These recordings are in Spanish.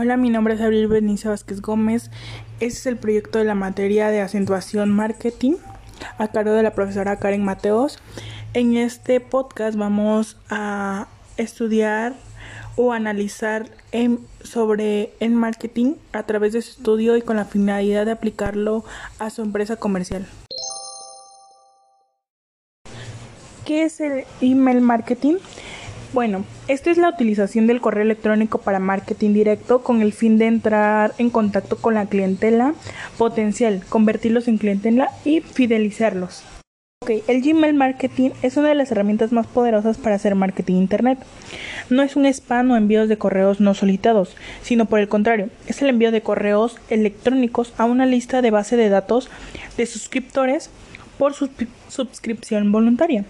Hola, mi nombre es Abril Benicio Vázquez Gómez. Este es el proyecto de la materia de acentuación marketing a cargo de la profesora Karen Mateos. En este podcast vamos a estudiar o analizar sobre el marketing a través de su estudio y con la finalidad de aplicarlo a su empresa comercial. ¿Qué es el email marketing? Bueno, esta es la utilización del correo electrónico para marketing directo con el fin de entrar en contacto con la clientela potencial, convertirlos en clientela y fidelizarlos. Ok, el Gmail Marketing es una de las herramientas más poderosas para hacer marketing Internet. No es un spam o envíos de correos no solicitados, sino por el contrario, es el envío de correos electrónicos a una lista de base de datos de suscriptores por suscripción voluntaria.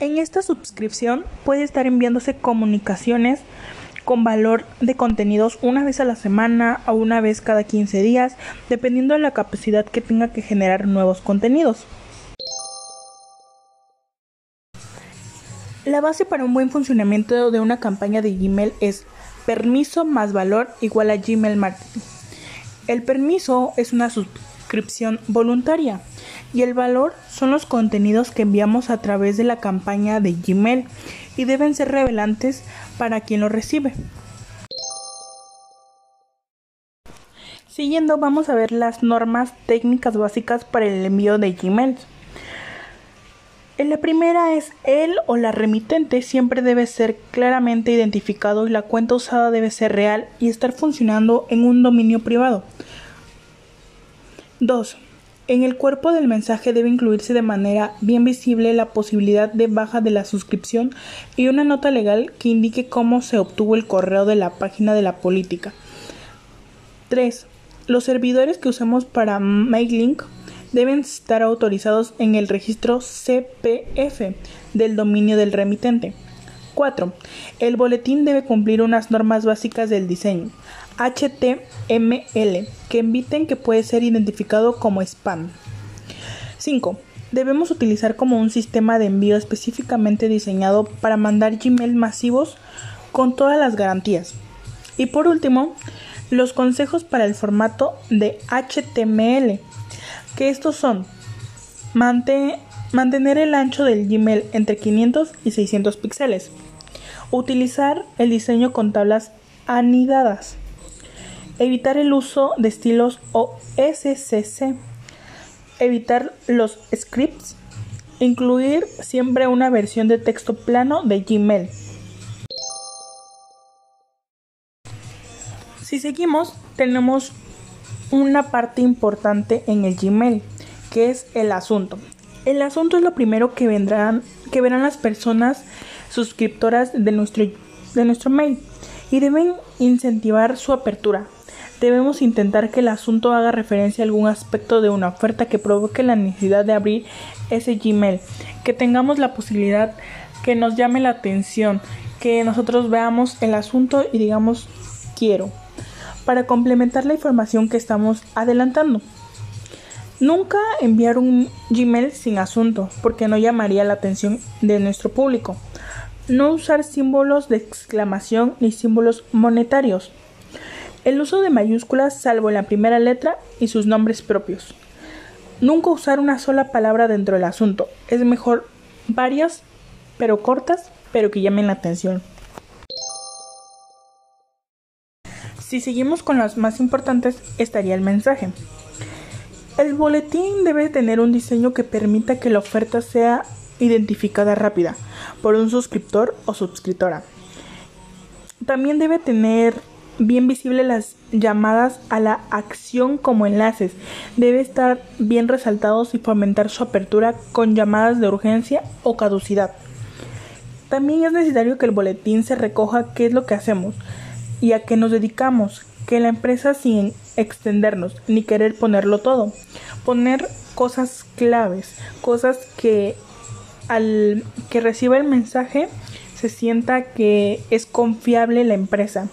En esta suscripción puede estar enviándose comunicaciones con valor de contenidos una vez a la semana o una vez cada 15 días, dependiendo de la capacidad que tenga que generar nuevos contenidos. La base para un buen funcionamiento de una campaña de Gmail es permiso más valor igual a Gmail Marketing. El permiso es una voluntaria y el valor son los contenidos que enviamos a través de la campaña de Gmail y deben ser revelantes para quien lo recibe. Siguiendo vamos a ver las normas técnicas básicas para el envío de Gmail. En la primera es el o la remitente siempre debe ser claramente identificado y la cuenta usada debe ser real y estar funcionando en un dominio privado. 2. En el cuerpo del mensaje debe incluirse de manera bien visible la posibilidad de baja de la suscripción y una nota legal que indique cómo se obtuvo el correo de la página de la política. 3. Los servidores que usamos para MailLink deben estar autorizados en el registro CPF del dominio del remitente. 4. El boletín debe cumplir unas normas básicas del diseño. HTML que inviten que puede ser identificado como spam. 5. Debemos utilizar como un sistema de envío específicamente diseñado para mandar Gmail masivos con todas las garantías. Y por último, los consejos para el formato de HTML, que estos son mantener el ancho del Gmail entre 500 y 600 píxeles, utilizar el diseño con tablas anidadas, Evitar el uso de estilos o SCC. Evitar los scripts. Incluir siempre una versión de texto plano de Gmail. Si seguimos, tenemos una parte importante en el Gmail, que es el asunto. El asunto es lo primero que vendrán, que verán las personas suscriptoras de nuestro, de nuestro mail y deben incentivar su apertura, debemos intentar que el asunto haga referencia a algún aspecto de una oferta que provoque la necesidad de abrir ese Gmail, que tengamos la posibilidad que nos llame la atención, que nosotros veamos el asunto y digamos quiero, para complementar la información que estamos adelantando. Nunca enviar un Gmail sin asunto, porque no llamaría la atención de nuestro público. No usar símbolos de exclamación ni símbolos monetarios. El uso de mayúsculas salvo la primera letra y sus nombres propios. Nunca usar una sola palabra dentro del asunto. Es mejor varias, pero cortas, pero que llamen la atención. Si seguimos con las más importantes, estaría el mensaje. El boletín debe tener un diseño que permita que la oferta sea identificada rápida por un suscriptor o suscriptora. También debe tener bien visible las llamadas a la acción como enlaces. Debe estar bien resaltados y fomentar su apertura con llamadas de urgencia o caducidad. También es necesario que el boletín se recoja qué es lo que hacemos y a qué nos dedicamos, que la empresa sin extendernos ni querer ponerlo todo. Poner cosas claves, cosas que al que reciba el mensaje se sienta que es confiable la empresa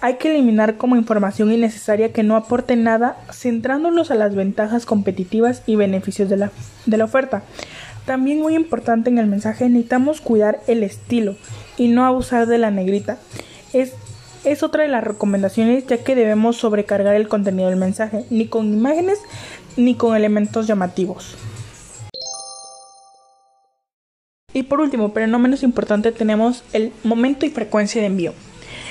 hay que eliminar como información innecesaria que no aporte nada, centrándonos a las ventajas competitivas y beneficios de la, de la oferta. También muy importante en el mensaje necesitamos cuidar el estilo y no abusar de la negrita. Es es otra de las recomendaciones ya que debemos sobrecargar el contenido del mensaje, ni con imágenes ni con elementos llamativos. Y por último, pero no menos importante, tenemos el momento y frecuencia de envío.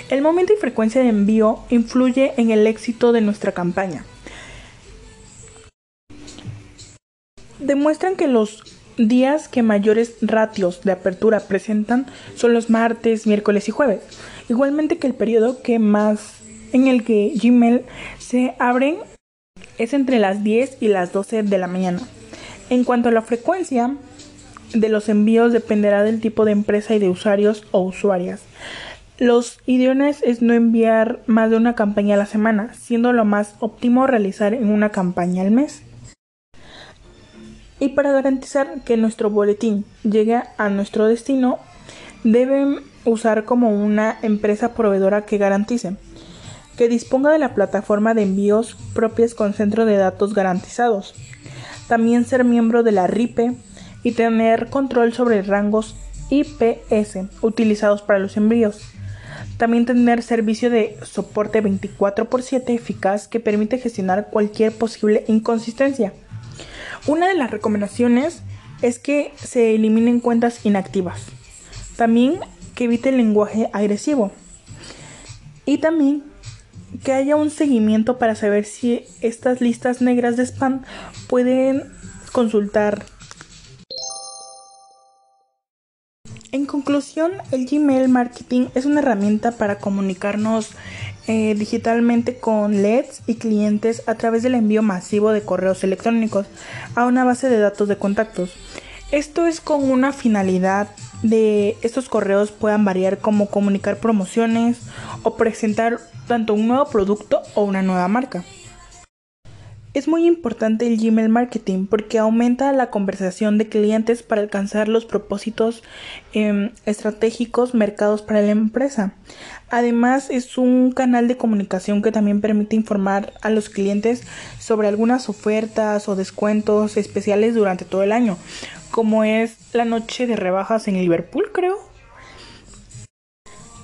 El momento y frecuencia de envío influye en el éxito de nuestra campaña. Demuestran que los días que mayores ratios de apertura presentan son los martes, miércoles y jueves. Igualmente que el periodo que más en el que Gmail se abren es entre las 10 y las 12 de la mañana. En cuanto a la frecuencia de los envíos dependerá del tipo de empresa y de usuarios o usuarias. Los idiones es no enviar más de una campaña a la semana, siendo lo más óptimo realizar en una campaña al mes. Y para garantizar que nuestro boletín llegue a nuestro destino, deben usar como una empresa proveedora que garantice que disponga de la plataforma de envíos propias con centro de datos garantizados. También ser miembro de la RIPE y tener control sobre rangos IPS utilizados para los envíos. También tener servicio de soporte 24 x 7 eficaz que permite gestionar cualquier posible inconsistencia. Una de las recomendaciones es que se eliminen cuentas inactivas. También que evite el lenguaje agresivo. Y también que haya un seguimiento para saber si estas listas negras de spam pueden consultar En conclusión, el Gmail Marketing es una herramienta para comunicarnos eh, digitalmente con LEDs y clientes a través del envío masivo de correos electrónicos a una base de datos de contactos. Esto es con una finalidad de estos correos puedan variar como comunicar promociones o presentar tanto un nuevo producto o una nueva marca. Es muy importante el Gmail Marketing porque aumenta la conversación de clientes para alcanzar los propósitos em, estratégicos mercados para la empresa. Además, es un canal de comunicación que también permite informar a los clientes sobre algunas ofertas o descuentos especiales durante todo el año, como es la noche de rebajas en Liverpool, creo.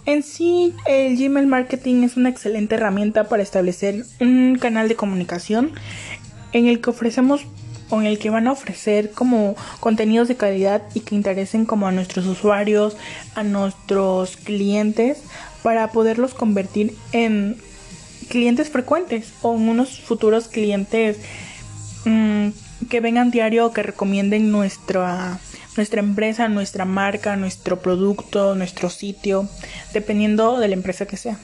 En sí, el Gmail Marketing es una excelente herramienta para establecer un canal de comunicación en el que ofrecemos o en el que van a ofrecer como contenidos de calidad y que interesen como a nuestros usuarios, a nuestros clientes para poderlos convertir en clientes frecuentes o en unos futuros clientes mm, que vengan diario o que recomienden nuestra nuestra empresa, nuestra marca, nuestro producto, nuestro sitio, dependiendo de la empresa que sea.